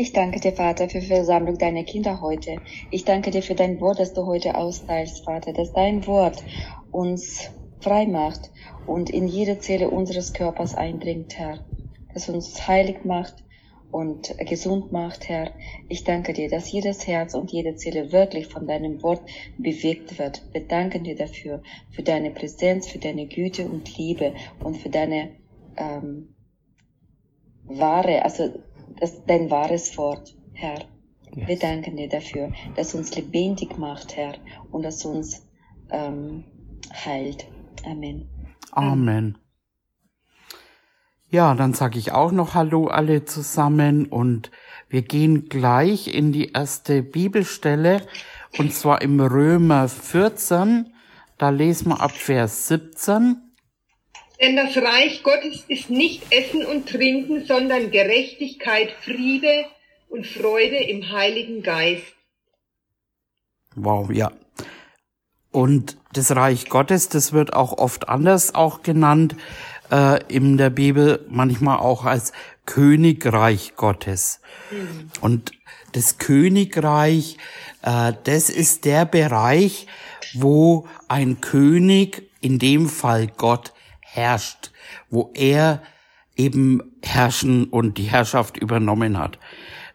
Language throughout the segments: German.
Ich danke dir, Vater, für die Versammlung deiner Kinder heute. Ich danke dir für dein Wort, das du heute austeilst, Vater, dass dein Wort uns frei macht und in jede Zelle unseres Körpers eindringt, Herr. Dass uns heilig macht und gesund macht, Herr. Ich danke dir, dass jedes Herz und jede Zelle wirklich von deinem Wort bewegt wird. Wir danken dir dafür, für deine Präsenz, für deine Güte und Liebe und für deine ähm, wahre, also das, dein wahres Wort, Herr. Yes. Wir danken dir dafür, dass uns lebendig macht, Herr, und dass uns ähm, heilt. Amen. Amen. Ja, dann sage ich auch noch Hallo alle zusammen und wir gehen gleich in die erste Bibelstelle und zwar im Römer 14. Da lesen wir ab Vers 17. Denn das Reich Gottes ist nicht Essen und Trinken, sondern Gerechtigkeit, Friede und Freude im Heiligen Geist. Wow, ja. Und das Reich Gottes, das wird auch oft anders auch genannt äh, in der Bibel, manchmal auch als Königreich Gottes. Mhm. Und das Königreich, äh, das ist der Bereich, wo ein König, in dem Fall Gott, herrscht, wo er eben herrschen und die Herrschaft übernommen hat.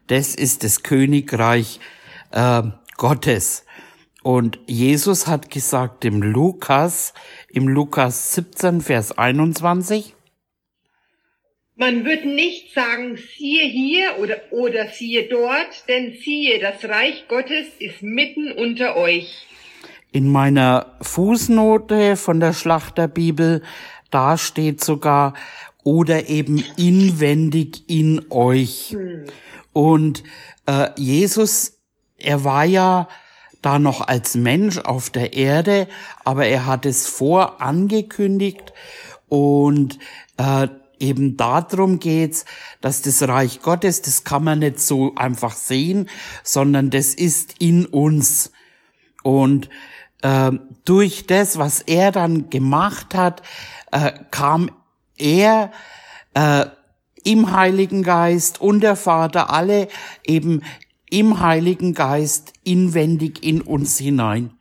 Das ist das Königreich äh, Gottes. Und Jesus hat gesagt im Lukas, im Lukas 17, Vers 21, man wird nicht sagen, siehe hier oder, oder siehe dort, denn siehe, das Reich Gottes ist mitten unter euch. In meiner Fußnote von der Schlachterbibel, da steht sogar, oder eben inwendig in euch. Hm. Und äh, Jesus, er war ja da noch als Mensch auf der Erde, aber er hat es vor angekündigt und äh, eben darum geht's, dass das Reich Gottes, das kann man nicht so einfach sehen, sondern das ist in uns. Und äh, durch das, was er dann gemacht hat, äh, kam er äh, im Heiligen Geist und der Vater alle eben im Heiligen Geist inwendig in uns hinein.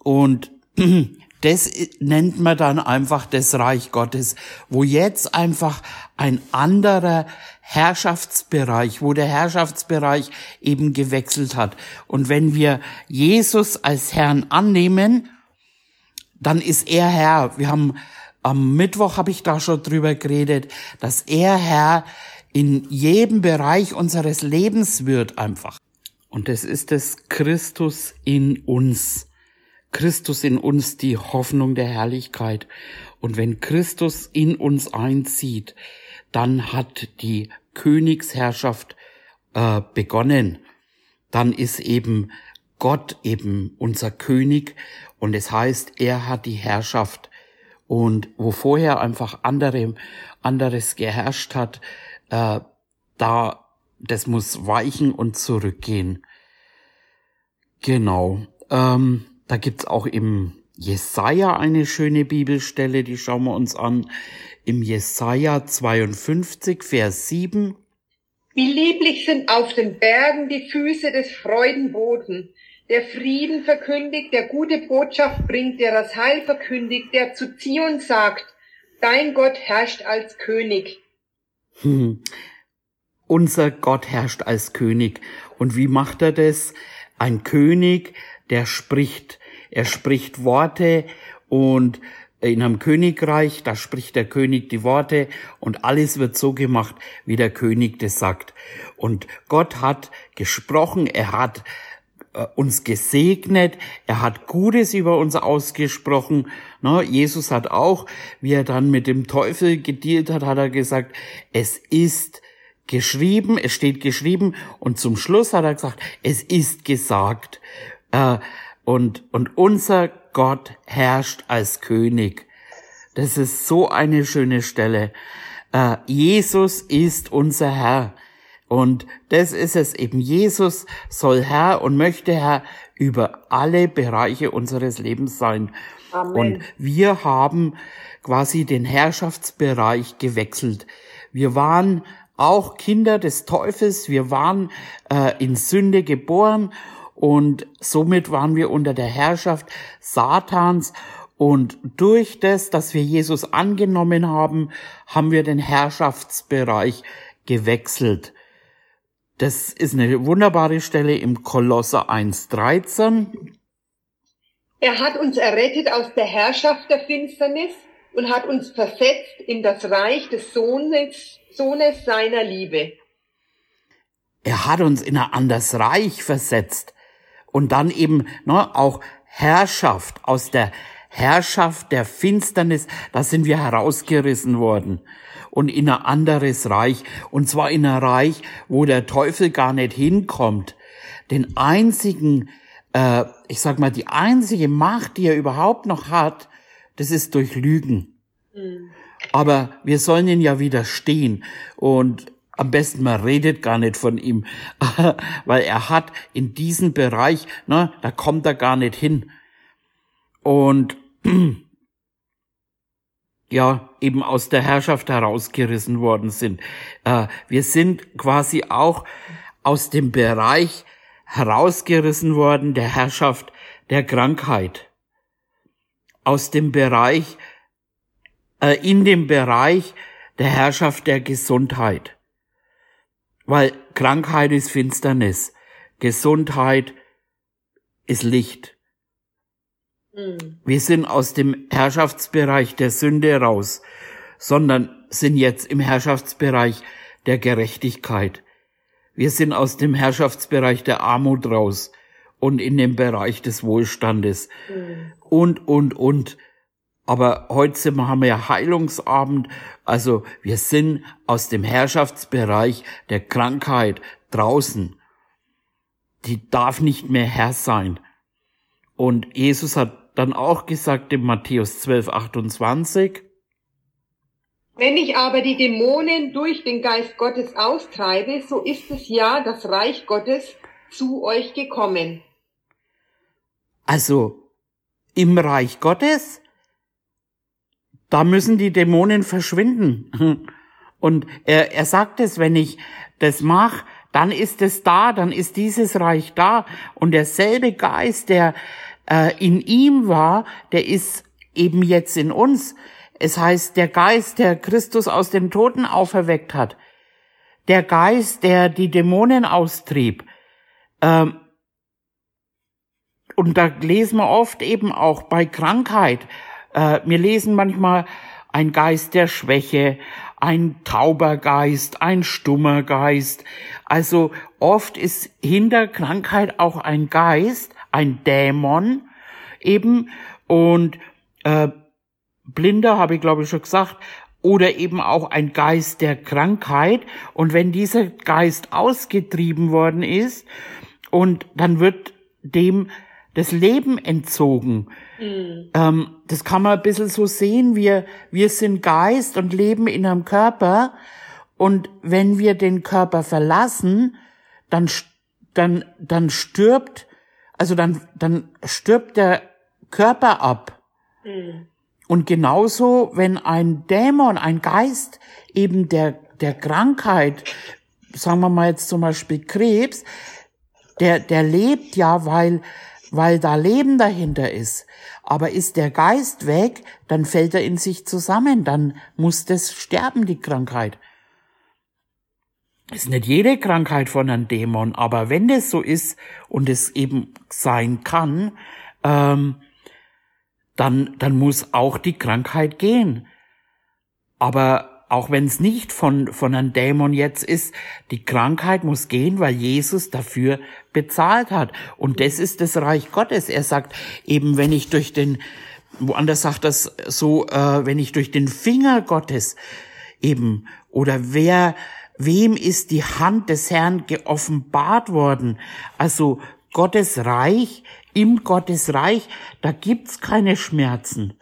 Und das nennt man dann einfach das Reich Gottes, wo jetzt einfach ein anderer Herrschaftsbereich, wo der Herrschaftsbereich eben gewechselt hat. Und wenn wir Jesus als Herrn annehmen, dann ist er Herr. Wir haben am Mittwoch habe ich da schon drüber geredet, dass er Herr in jedem Bereich unseres Lebens wird einfach. Und es ist es Christus in uns. Christus in uns die Hoffnung der Herrlichkeit. Und wenn Christus in uns einzieht, dann hat die Königsherrschaft äh, begonnen. Dann ist eben Gott eben unser König und es heißt, er hat die Herrschaft. Und wo vorher einfach andere, anderes geherrscht hat, äh, da, das muss weichen und zurückgehen. Genau. Ähm, da gibt's auch im Jesaja eine schöne Bibelstelle, die schauen wir uns an. Im Jesaja 52, Vers 7. Wie lieblich sind auf den Bergen die Füße des Freudenboten, der Frieden verkündigt, der gute Botschaft bringt, der das Heil verkündigt, der zu Zion sagt, dein Gott herrscht als König. Hm. Unser Gott herrscht als König. Und wie macht er das? Ein König, der spricht. Er spricht Worte und in einem Königreich, da spricht der König die Worte und alles wird so gemacht, wie der König das sagt. Und Gott hat gesprochen, er hat uns gesegnet, er hat Gutes über uns ausgesprochen. Ne, Jesus hat auch, wie er dann mit dem Teufel gedealt hat, hat er gesagt, es ist geschrieben, es steht geschrieben und zum Schluss hat er gesagt, es ist gesagt. Äh, und, und unser Gott herrscht als König. Das ist so eine schöne Stelle. Äh, Jesus ist unser Herr. Und das ist es eben. Jesus soll Herr und möchte Herr über alle Bereiche unseres Lebens sein. Amen. Und wir haben quasi den Herrschaftsbereich gewechselt. Wir waren auch Kinder des Teufels. Wir waren äh, in Sünde geboren und somit waren wir unter der Herrschaft Satans. Und durch das, dass wir Jesus angenommen haben, haben wir den Herrschaftsbereich gewechselt. Das ist eine wunderbare Stelle im Kolosser 1.13. Er hat uns errettet aus der Herrschaft der Finsternis und hat uns versetzt in das Reich des Sohnes, Sohnes seiner Liebe. Er hat uns in ein anderes Reich versetzt und dann eben ne, auch Herrschaft aus der Herrschaft der Finsternis, da sind wir herausgerissen worden und in ein anderes Reich und zwar in ein Reich, wo der Teufel gar nicht hinkommt. Den einzigen, äh, ich sag mal, die einzige Macht, die er überhaupt noch hat, das ist durch Lügen. Mhm. Aber wir sollen ihn ja widerstehen und am besten man redet gar nicht von ihm, weil er hat in diesem Bereich, ne, da kommt er gar nicht hin. Und ja, eben aus der Herrschaft herausgerissen worden sind. Äh, wir sind quasi auch aus dem Bereich herausgerissen worden der Herrschaft der Krankheit. Aus dem Bereich, äh, in dem Bereich der Herrschaft der Gesundheit. Weil Krankheit ist Finsternis, Gesundheit ist Licht. Mhm. Wir sind aus dem Herrschaftsbereich der Sünde raus, sondern sind jetzt im Herrschaftsbereich der Gerechtigkeit. Wir sind aus dem Herrschaftsbereich der Armut raus und in dem Bereich des Wohlstandes mhm. und, und, und. Aber heute haben wir Heilungsabend. Also wir sind aus dem Herrschaftsbereich der Krankheit draußen. Die darf nicht mehr Herr sein. Und Jesus hat dann auch gesagt in Matthäus 12, 28, wenn ich aber die Dämonen durch den Geist Gottes austreibe, so ist es ja das Reich Gottes zu euch gekommen. Also im Reich Gottes da müssen die Dämonen verschwinden. Und er, er sagt es, wenn ich das mache, dann ist es da, dann ist dieses Reich da. Und derselbe Geist, der äh, in ihm war, der ist eben jetzt in uns. Es heißt, der Geist, der Christus aus den Toten auferweckt hat, der Geist, der die Dämonen austrieb. Ähm, und da lesen wir oft eben auch bei Krankheit, äh, wir lesen manchmal ein Geist der Schwäche, ein tauber Geist, ein stummer Geist. Also oft ist hinter Krankheit auch ein Geist, ein Dämon eben und äh, Blinder habe ich glaube ich schon gesagt oder eben auch ein Geist der Krankheit und wenn dieser Geist ausgetrieben worden ist und dann wird dem das Leben entzogen. Mhm. Ähm, das kann man ein bisschen so sehen. Wir, wir sind Geist und leben in einem Körper. Und wenn wir den Körper verlassen, dann, dann, dann stirbt, also dann, dann stirbt der Körper ab. Mhm. Und genauso, wenn ein Dämon, ein Geist eben der, der Krankheit, sagen wir mal jetzt zum Beispiel Krebs, der, der lebt ja, weil weil da Leben dahinter ist. Aber ist der Geist weg, dann fällt er in sich zusammen, dann muss das sterben, die Krankheit. Ist nicht jede Krankheit von einem Dämon, aber wenn das so ist und es eben sein kann, ähm, dann, dann muss auch die Krankheit gehen. Aber auch wenn es nicht von, von einem Dämon jetzt ist, die Krankheit muss gehen, weil Jesus dafür bezahlt hat. Und das ist das Reich Gottes. Er sagt eben, wenn ich durch den, woanders sagt das so, äh, wenn ich durch den Finger Gottes eben, oder wer, wem ist die Hand des Herrn geoffenbart worden? Also Gottes Reich, im Gottes Reich, da gibt's keine Schmerzen.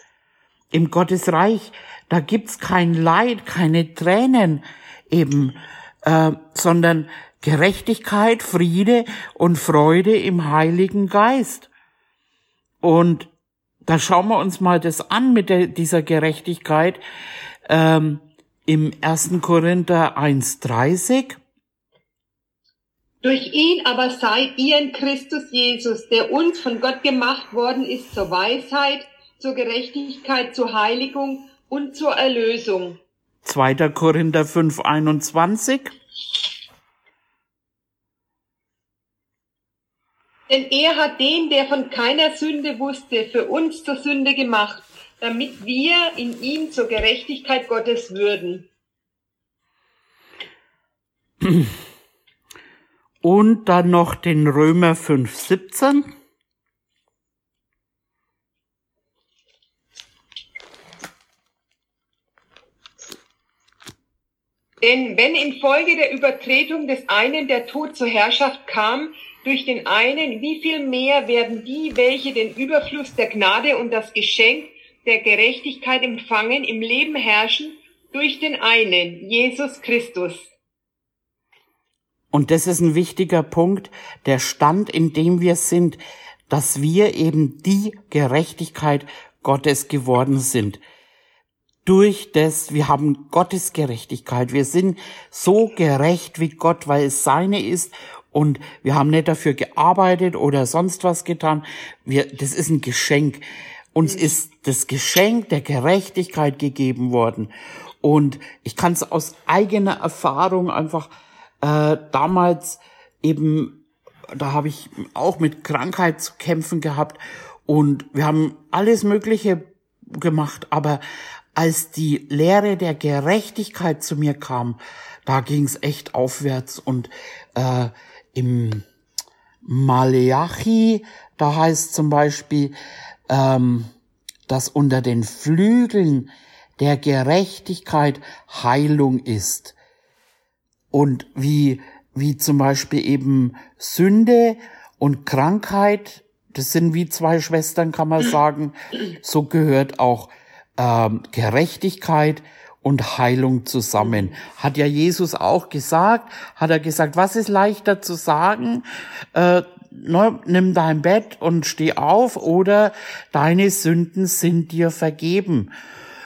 Im Gottes Reich, da gibt's kein Leid, keine Tränen eben, äh, sondern Gerechtigkeit, Friede und Freude im Heiligen Geist. Und da schauen wir uns mal das an mit der, dieser Gerechtigkeit. Ähm, im 1. Korinther 1.30. Durch ihn aber seid ihr in Christus Jesus, der uns von Gott gemacht worden ist zur Weisheit, zur Gerechtigkeit, zur Heiligung und zur Erlösung. 2. Korinther 5.21. Denn er hat den, der von keiner Sünde wusste, für uns zur Sünde gemacht, damit wir in ihm zur Gerechtigkeit Gottes würden. Und dann noch den Römer 5,17. Denn wenn infolge der Übertretung des einen der Tod zur Herrschaft kam, durch den einen, wie viel mehr werden die, welche den Überfluss der Gnade und das Geschenk der Gerechtigkeit empfangen, im Leben herrschen, durch den einen, Jesus Christus. Und das ist ein wichtiger Punkt, der Stand, in dem wir sind, dass wir eben die Gerechtigkeit Gottes geworden sind. Durch das, wir haben Gottes Gerechtigkeit. Wir sind so gerecht wie Gott, weil es seine ist und wir haben nicht dafür gearbeitet oder sonst was getan. Wir, das ist ein Geschenk. Uns ist das Geschenk der Gerechtigkeit gegeben worden. Und ich kann es aus eigener Erfahrung einfach äh, damals eben, da habe ich auch mit Krankheit zu kämpfen gehabt und wir haben alles Mögliche gemacht, aber als die Lehre der Gerechtigkeit zu mir kam, da ging es echt aufwärts und äh, im Maleachi, da heißt zum Beispiel, ähm, dass unter den Flügeln der Gerechtigkeit Heilung ist. Und wie, wie zum Beispiel eben Sünde und Krankheit, das sind wie zwei Schwestern, kann man sagen, so gehört auch ähm, Gerechtigkeit und Heilung zusammen. Hat ja Jesus auch gesagt, hat er gesagt, was ist leichter zu sagen? Äh, ne, nimm dein Bett und steh auf oder deine Sünden sind dir vergeben.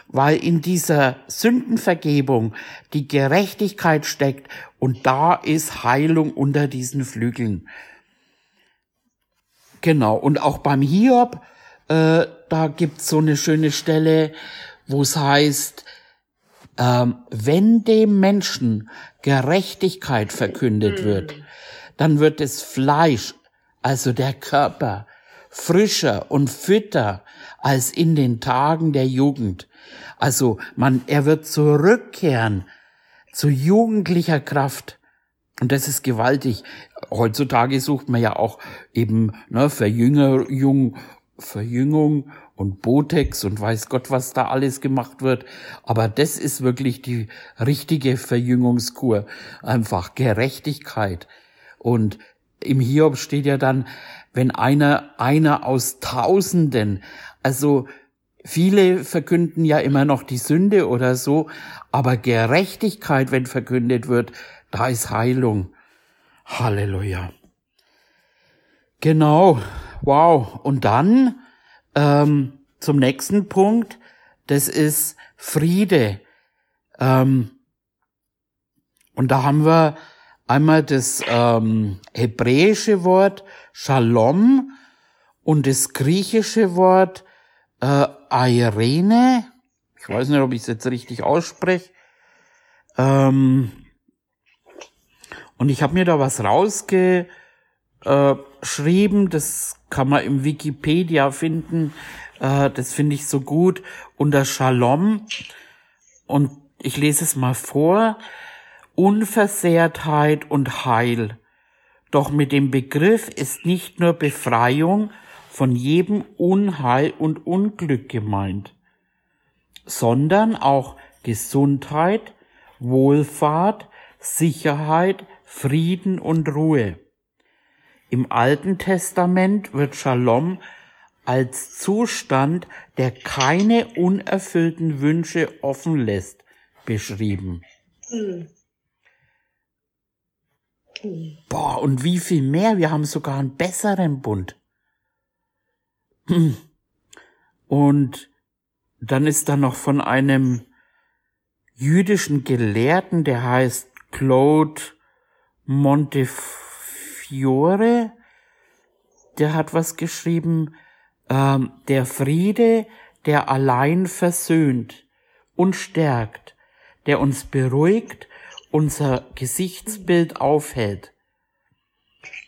Weil in dieser Sündenvergebung die Gerechtigkeit steckt und da ist Heilung unter diesen Flügeln. Genau, und auch beim Hiob, äh, da gibt's so eine schöne Stelle, wo es heißt, ähm, wenn dem Menschen Gerechtigkeit verkündet wird, dann wird das Fleisch, also der Körper, frischer und fitter als in den Tagen der Jugend. Also man, er wird zurückkehren zu jugendlicher Kraft. Und das ist gewaltig. Heutzutage sucht man ja auch eben ne, Verjüngung, Verjüngung und Botex und weiß Gott, was da alles gemacht wird. Aber das ist wirklich die richtige Verjüngungskur. Einfach Gerechtigkeit. Und im Hiob steht ja dann, wenn einer, einer aus Tausenden, also viele verkünden ja immer noch die Sünde oder so, aber Gerechtigkeit, wenn verkündet wird, da ist Heilung. Halleluja. Genau. Wow. Und dann ähm, zum nächsten Punkt. Das ist Friede. Ähm, und da haben wir einmal das ähm, hebräische Wort Shalom und das griechische Wort äh, Irene. Ich weiß nicht, ob ich es jetzt richtig ausspreche. Ähm, und ich habe mir da was rausge äh, schrieben, das kann man im Wikipedia finden, äh, das finde ich so gut, unter Shalom. Und ich lese es mal vor. Unversehrtheit und Heil. Doch mit dem Begriff ist nicht nur Befreiung von jedem Unheil und Unglück gemeint, sondern auch Gesundheit, Wohlfahrt, Sicherheit, Frieden und Ruhe. Im Alten Testament wird Shalom als Zustand, der keine unerfüllten Wünsche offen lässt, beschrieben. Mhm. Boah, und wie viel mehr? Wir haben sogar einen besseren Bund. Und dann ist da noch von einem jüdischen Gelehrten, der heißt Claude Montefiore, der hat was geschrieben, ähm, der Friede, der allein versöhnt und stärkt, der uns beruhigt, unser Gesichtsbild aufhält,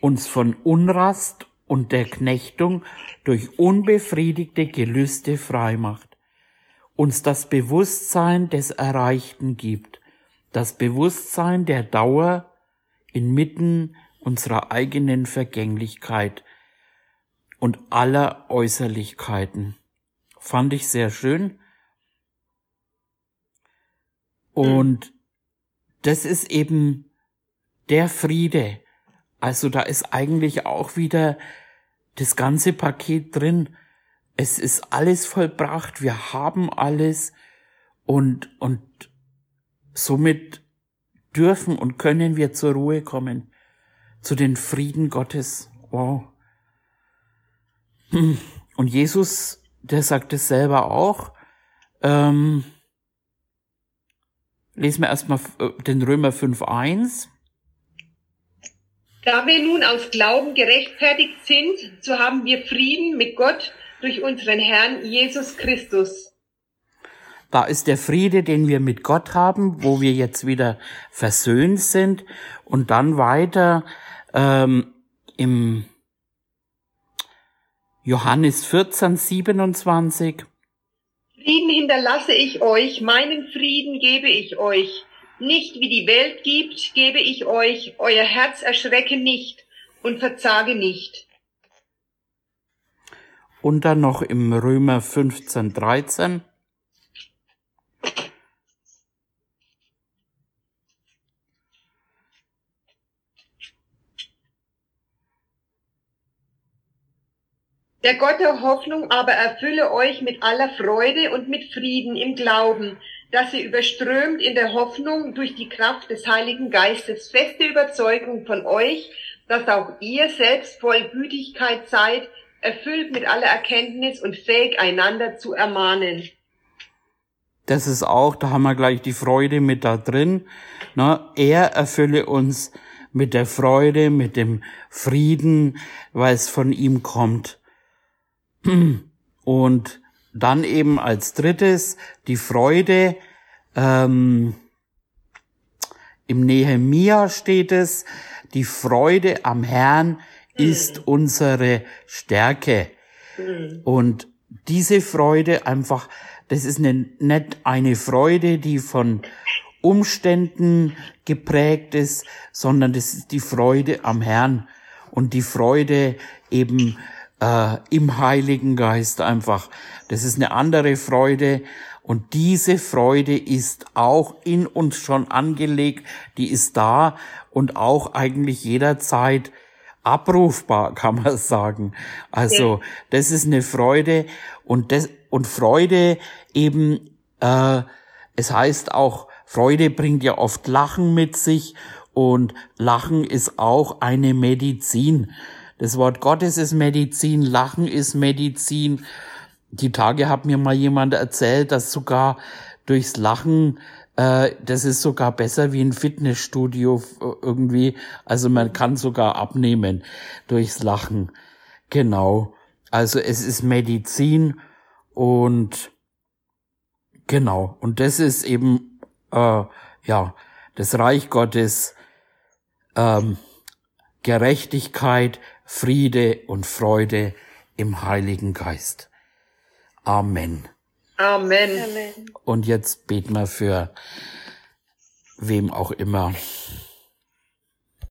uns von Unrast und der Knechtung durch unbefriedigte Gelüste freimacht, uns das Bewusstsein des Erreichten gibt, das Bewusstsein der Dauer inmitten unserer eigenen Vergänglichkeit und aller Äußerlichkeiten. Fand ich sehr schön. Und das ist eben der Friede. Also da ist eigentlich auch wieder das ganze Paket drin. Es ist alles vollbracht. Wir haben alles und, und somit dürfen und können wir zur Ruhe kommen. Zu den Frieden Gottes. Wow. Und Jesus, der sagt es selber auch. Ähm, lesen wir erstmal äh, den Römer 5.1. Da wir nun aus Glauben gerechtfertigt sind, so haben wir Frieden mit Gott durch unseren Herrn Jesus Christus. Da ist der Friede, den wir mit Gott haben, wo wir jetzt wieder versöhnt sind. Und dann weiter ähm, im Johannes 14, 27. Frieden hinterlasse ich euch, meinen Frieden gebe ich euch. Nicht wie die Welt gibt, gebe ich euch, euer Herz erschrecke nicht und verzage nicht. Und dann noch im Römer 15, 13. Der Gott der Hoffnung aber erfülle euch mit aller Freude und mit Frieden im Glauben, dass ihr überströmt in der Hoffnung durch die Kraft des Heiligen Geistes feste Überzeugung von euch, dass auch ihr selbst voll Gütigkeit seid, erfüllt mit aller Erkenntnis und fähig einander zu ermahnen. Das ist auch, da haben wir gleich die Freude mit da drin. Na, er erfülle uns mit der Freude, mit dem Frieden, weil es von ihm kommt. Und dann eben als drittes die Freude. Ähm, Im Nehemia steht es, die Freude am Herrn ist unsere Stärke. Und diese Freude einfach, das ist eine, nicht eine Freude, die von Umständen geprägt ist, sondern das ist die Freude am Herrn und die Freude eben äh, im Heiligen Geist einfach. Das ist eine andere Freude und diese Freude ist auch in uns schon angelegt, die ist da und auch eigentlich jederzeit abrufbar, kann man sagen. Also das ist eine Freude und das und Freude eben, äh, es heißt auch, Freude bringt ja oft Lachen mit sich und Lachen ist auch eine Medizin. Das Wort Gottes ist Medizin, Lachen ist Medizin. Die Tage hat mir mal jemand erzählt, dass sogar durchs Lachen, äh, das ist sogar besser wie ein Fitnessstudio irgendwie. Also man kann sogar abnehmen durchs Lachen. Genau. Also es ist Medizin und genau. Und das ist eben, äh, ja, das Reich Gottes, ähm, Gerechtigkeit, Friede und Freude im Heiligen Geist. Amen. Amen. Und jetzt beten wir für wem auch immer.